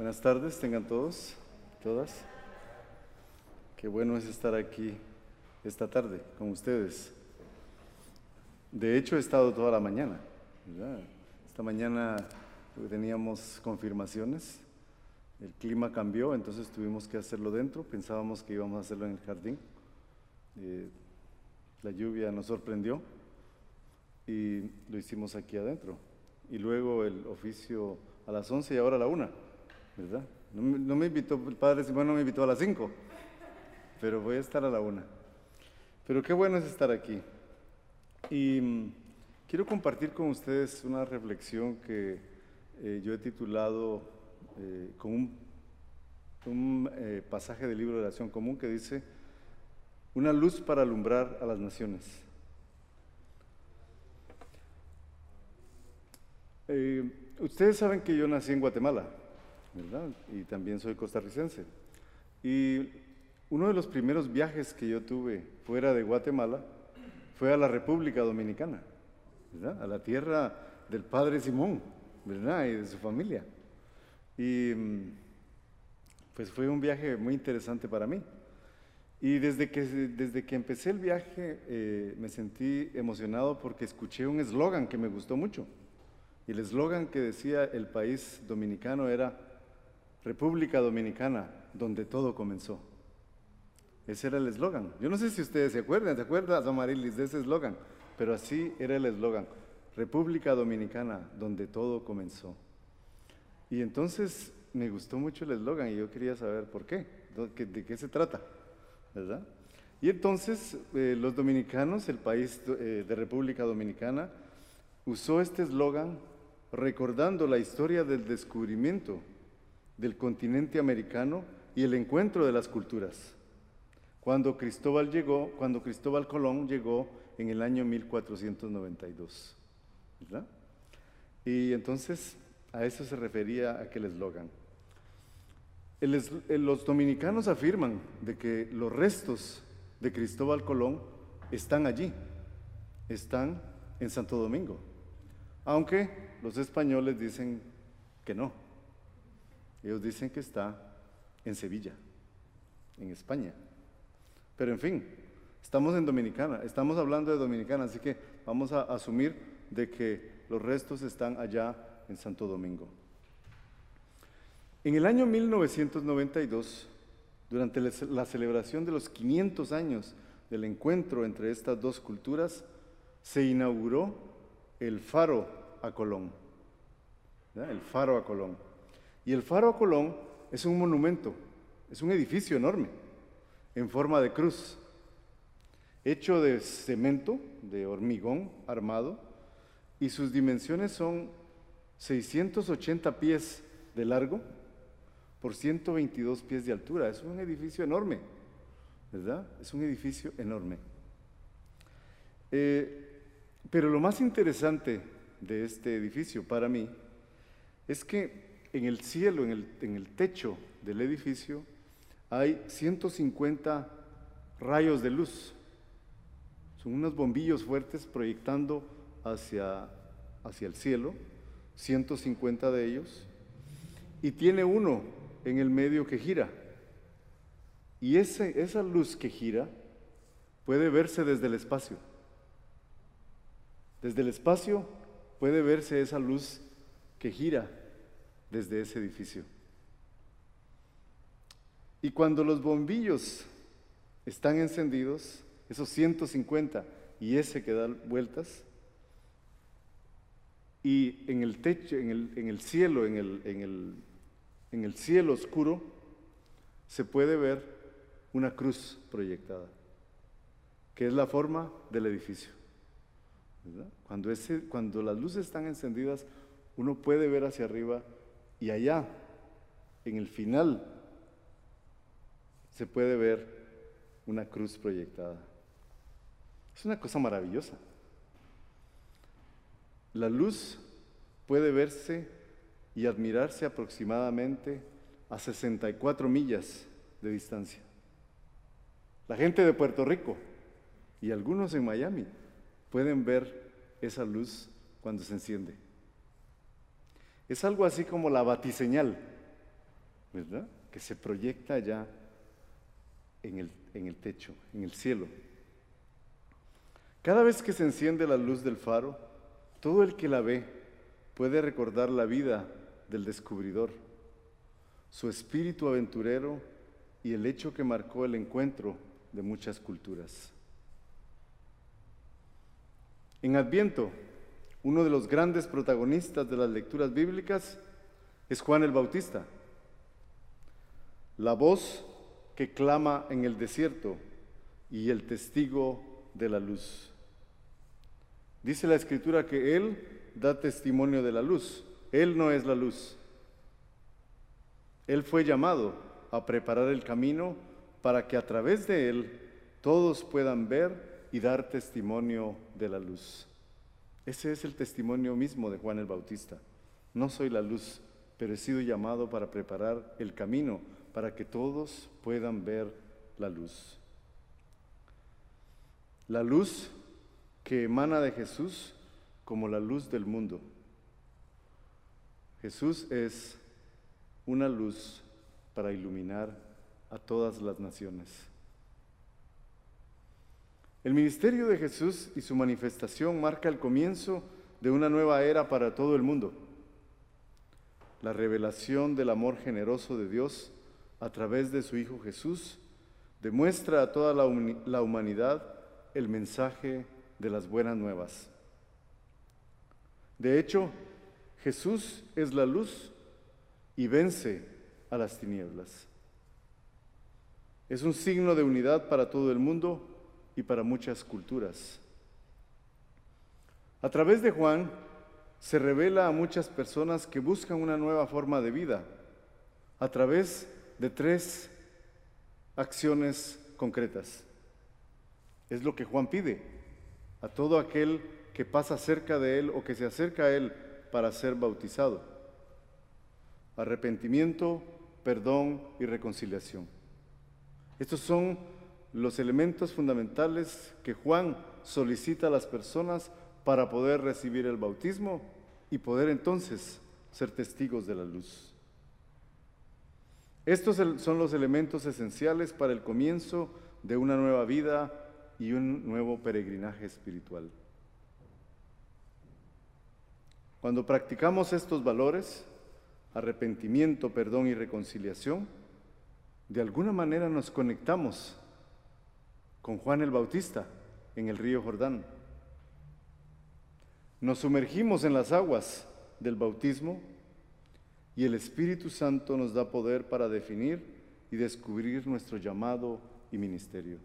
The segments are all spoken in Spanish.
Buenas tardes, tengan todos, todas. Qué bueno es estar aquí esta tarde con ustedes. De hecho, he estado toda la mañana. Esta mañana teníamos confirmaciones. El clima cambió, entonces tuvimos que hacerlo dentro. Pensábamos que íbamos a hacerlo en el jardín. Eh, la lluvia nos sorprendió y lo hicimos aquí adentro. Y luego el oficio a las 11 y ahora a la 1, ¿verdad? No, me- invitó, el padre Simón no me invitó a las 5, pero voy a estar a la 1. Pero qué bueno es estar aquí. Y mm, quiero compartir con ustedes una reflexión que eh, yo he titulado eh, con un, un, eh, pasaje del libro de oración común que dice, una luz para alumbrar a las naciones. Eh, ustedes saben que yo nací en Guatemala, ¿verdad? Y también soy costarricense. Y uno de los primeros viajes que yo tuve fuera de Guatemala fue a la República Dominicana, ¿verdad? A la tierra del padre Simón, ¿verdad? Y de su familia. Y mm, pues fue un viaje muy interesante para mí. Y desde que, desde que empecé el viaje eh, me sentí emocionado porque escuché un eslogan que me gustó mucho. Y el eslogan que decía el país dominicano era República Dominicana, donde todo comenzó. Ese era el eslogan. Yo no sé si ustedes se acuerdan, ¿se acuerdan, Amarilis, de ese eslogan? Pero así era el eslogan. República Dominicana, donde todo comenzó. Y entonces me gustó mucho el eslogan y yo quería saber por qué, de qué se trata, ¿verdad? Y entonces eh, los dominicanos, el país eh, de República Dominicana, usó este eslogan recordando la historia del descubrimiento del continente americano y el encuentro de las culturas. Cuando Cristóbal llegó, cuando Cristóbal Colón llegó en el año 1492, ¿verdad? Y entonces a eso se refería aquel eslogan. Eh, los dominicanos afirman de que los restos de Cristóbal Colón están allí, están en Santo Domingo, aunque los españoles dicen que no. Ellos dicen que está en Sevilla, en España. Pero en fin, estamos en Dominicana, estamos hablando de Dominicana, así que vamos a asumir de que los restos están allá en Santo Domingo. En el año 1992, durante la ce- la celebración de los 500 años del encuentro entre estas dos culturas, se inauguró el Faro a Colón. El Faro a Colón. Y el Faro a Colón es un monumento, es un edificio enorme, en forma de cruz, hecho de cemento, de hormigón armado, y sus dimensiones son 680 pies de largo por 122 pies de altura. Es un edificio enorme, ¿verdad? Es un edificio enorme. Eh, pero lo más interesante de este edificio para mí es que en el cielo, en el, en el techo del edificio, hay 150 rayos de luz. Son unos bombillos fuertes proyectando hacia, hacia el cielo, 150 de ellos, y tiene uno en el medio que gira. Y ese, esa luz que gira puede verse desde el espacio. Desde el espacio puede verse esa luz que gira desde ese edificio. Y cuando los bombillos están encendidos, esos 150 y ese que da vueltas, y en el techo, en el, cielo, en el, cielo oscuro, se puede ver una cruz proyectada, que es la forma del edificio. cuando las luces están encendidas, uno puede ver hacia arriba y allá, en el final, se puede ver una cruz proyectada. Es una cosa maravillosa. La luz puede verse y admirarse aproximadamente a 64 millas de distancia. La gente de Puerto Rico y algunos en Miami pueden ver esa luz cuando se enciende. Es algo así como la batiseñal. ¿verdad? Que se proyecta allá en el, en el techo, en el cielo. Cada vez que se enciende la luz del faro, todo el que la ve puede recordar la vida del descubridor, su espíritu aventurero y el hecho que marcó el encuentro de muchas culturas. En Adviento, uno de los grandes protagonistas de las lecturas bíblicas es Juan el Bautista, la voz que clama en el desierto y el testigo de la luz. Dice la escritura que Él da testimonio de la luz. Él no es la luz. Él fue llamado a preparar el camino para que a través de Él todos puedan ver y dar testimonio de la luz. Ese es el testimonio mismo de Juan el Bautista. No soy la luz, pero he sido llamado para preparar el camino para que todos puedan ver la luz. La luz que emana de Jesús como la luz del mundo. Jesús es una luz para iluminar a todas las naciones. El ministerio de Jesús y su manifestación marca el comienzo de una nueva era para todo el mundo. La revelación del amor generoso de Dios a través de su Hijo Jesús demuestra a toda la, humanidad el mensaje de las buenas nuevas. De hecho, Jesús es la luz y vence a las tinieblas. Es un signo de unidad para todo el mundo y para muchas culturas. A través de Juan se revela a muchas personas que buscan una nueva forma de vida a través de tres acciones concretas. Es lo que Juan pide a todo aquel que pasa cerca de él o que se acerca a él para ser bautizado. Arrepentimiento, perdón y reconciliación. Estos son los elementos fundamentales que Juan solicita a las personas para poder recibir el bautismo y poder entonces ser testigos de la luz. Estos son los elementos esenciales para el comienzo de una nueva vida y un nuevo peregrinaje espiritual. Cuando practicamos estos valores, arrepentimiento, perdón y reconciliación, de alguna manera nos conectamos con Juan el Bautista en el río Jordán. Nos sumergimos en las aguas del bautismo y el Espíritu Santo nos da poder para definir y descubrir nuestro llamado y ministerio.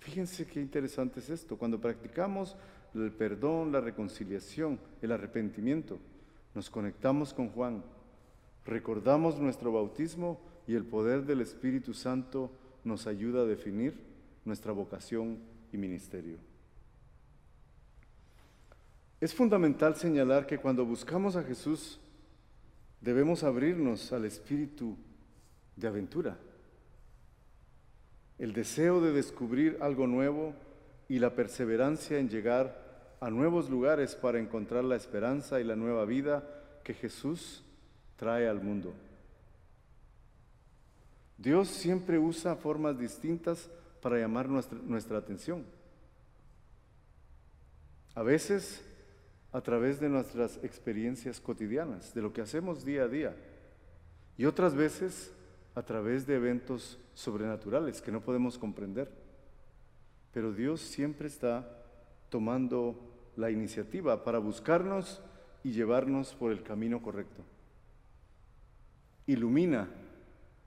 Fíjense qué interesante es esto. Cuando practicamos el perdón, la reconciliación, el arrepentimiento, nos conectamos con Juan, recordamos nuestro bautismo y el poder del Espíritu Santo nos ayuda a definir nuestra vocación y ministerio. Es fundamental señalar que cuando buscamos a Jesús debemos abrirnos al espíritu de aventura, el deseo de descubrir algo nuevo y la perseverancia en llegar a nuevos lugares para encontrar la esperanza y la nueva vida que Jesús trae al mundo. Dios siempre usa formas distintas para llamar nuestra, atención. A veces a través de nuestras experiencias cotidianas, de lo que hacemos día a día. Y otras veces a través de eventos sobrenaturales que no podemos comprender. Pero Dios siempre está tomando la iniciativa para buscarnos y llevarnos por el camino correcto. Ilumina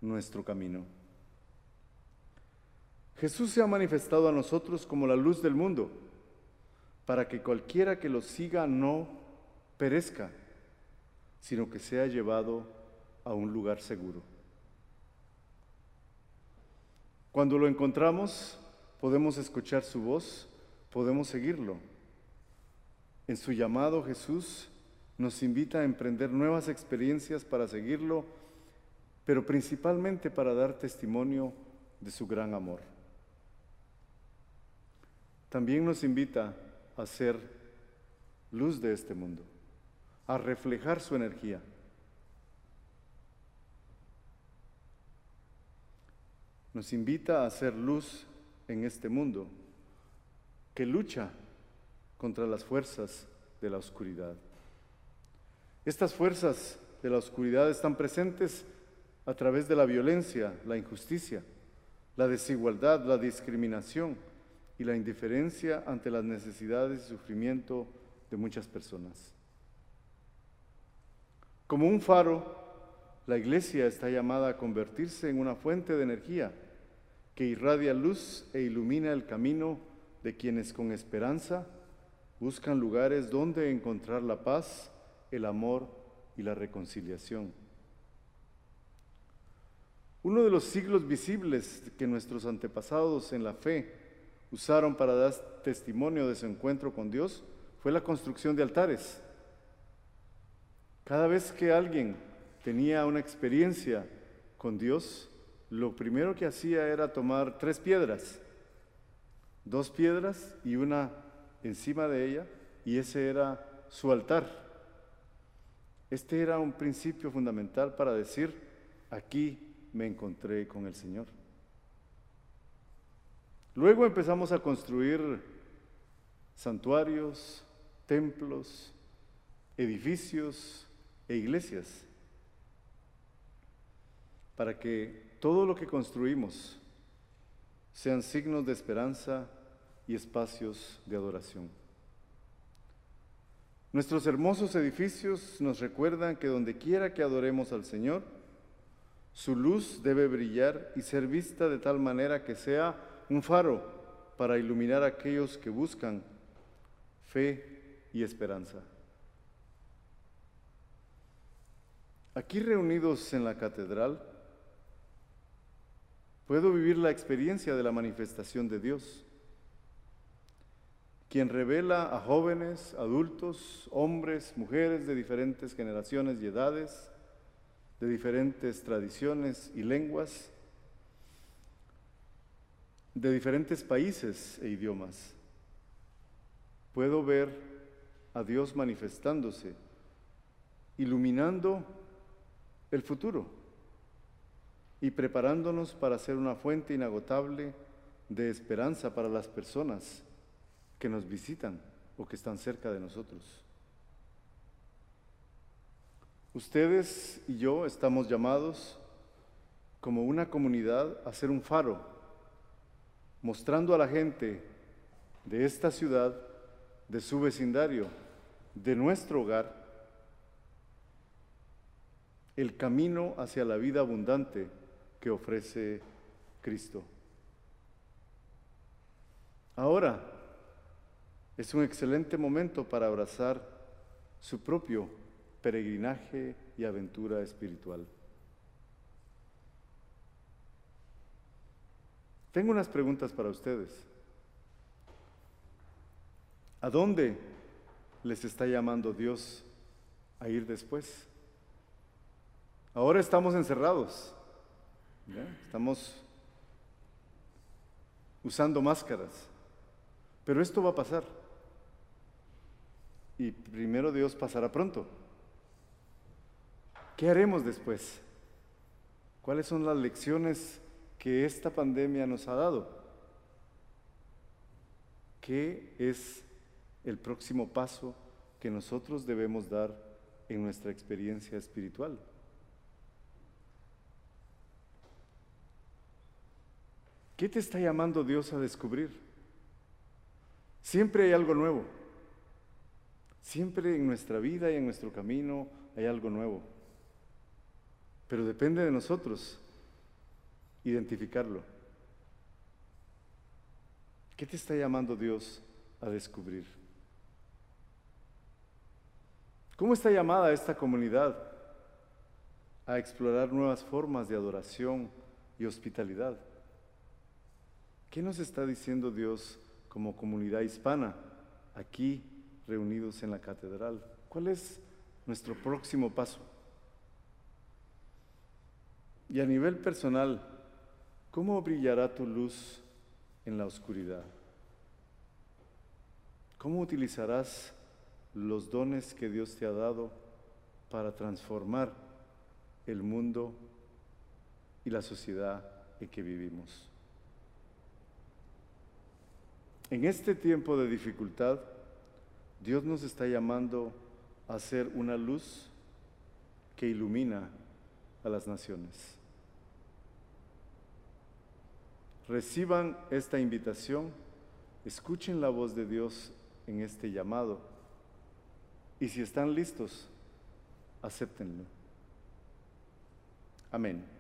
nuestro camino. Jesús se ha manifestado a nosotros como la luz del mundo, para que cualquiera que lo siga no perezca, sino que sea llevado a un lugar seguro. Cuando lo encontramos, podemos escuchar su voz, podemos seguirlo. En su llamado Jesús nos invita a emprender nuevas experiencias para seguirlo pero principalmente para dar testimonio de su gran amor. También nos invita a ser luz de este mundo, a reflejar su energía. nos invita a hacer luz en este mundo que lucha contra las fuerzas de la oscuridad. Estas fuerzas de la oscuridad están presentes a través de la violencia, la injusticia, la desigualdad, la discriminación y la indiferencia ante las necesidades y sufrimiento de muchas personas. Como un faro, la iglesia está llamada a convertirse en una fuente de energía que irradia luz e ilumina el camino de quienes con esperanza buscan lugares donde encontrar la paz, el amor y la reconciliación. Uno de los siglos visibles que nuestros antepasados en la fe usaron para dar testimonio de su encuentro con Dios fue la construcción de altares. Cada vez que alguien tenía una experiencia con Dios, lo primero que hacía era tomar tres piedras, dos piedras y una encima de ella, y ese era su altar. Este era un principio fundamental para decir, aquí me encontré con el Señor. Luego empezamos a construir santuarios, templos, edificios e iglesias, para que todo lo que construimos sean signos de esperanza y espacios de adoración. Nuestros hermosos edificios nos recuerdan que donde quiera que adoremos al Señor, su luz debe brillar y ser vista de tal manera que sea un faro para iluminar a aquellos que buscan fe y esperanza. Aquí reunidos en la catedral, puedo vivir la experiencia de la manifestación de Dios, quien revela a jóvenes, adultos, hombres, mujeres de diferentes generaciones y edades, de diferentes tradiciones y lenguas, de diferentes países e idiomas. Puedo ver a Dios manifestándose, iluminando el futuro y preparándonos para ser una fuente inagotable de esperanza para las personas que nos visitan o que están cerca de nosotros. Ustedes y yo estamos llamados como una comunidad a ser un faro, mostrando a la gente de esta ciudad, de su vecindario, de nuestro hogar, el camino hacia la vida abundante que ofrece Cristo. Ahora es un excelente momento para abrazar su propio peregrinaje y aventura espiritual. Tengo unas preguntas para ustedes. ¿A dónde les está llamando Dios a ir después? Ahora estamos encerrados, estamos usando máscaras, pero esto va a pasar. Y primero Dios pasará pronto. ¿Qué haremos después? ¿Cuáles son las lecciones que esta pandemia nos ha dado? ¿Qué es el próximo paso que nosotros debemos dar en nuestra experiencia espiritual? ¿Qué te está llamando Dios a descubrir? Siempre hay algo nuevo. Siempre en nuestra vida y en nuestro camino hay algo nuevo. Pero depende de nosotros identificarlo. ¿Qué te está llamando Dios a descubrir? ¿Cómo está llamada esta comunidad a explorar nuevas formas de adoración y hospitalidad? ¿Qué nos está diciendo Dios como comunidad hispana aquí reunidos en la catedral? ¿Cuál es nuestro próximo paso? Y a nivel personal, ¿cómo brillará tu luz en la oscuridad? ¿Cómo utilizarás los dones que Dios te ha dado para transformar el mundo y la sociedad en que vivimos. En este tiempo de dificultad, Dios nos está llamando a ser una luz que ilumina a las naciones. Reciban esta invitación, escuchen la voz de Dios en este llamado y si están listos, acéptenlo. Amén.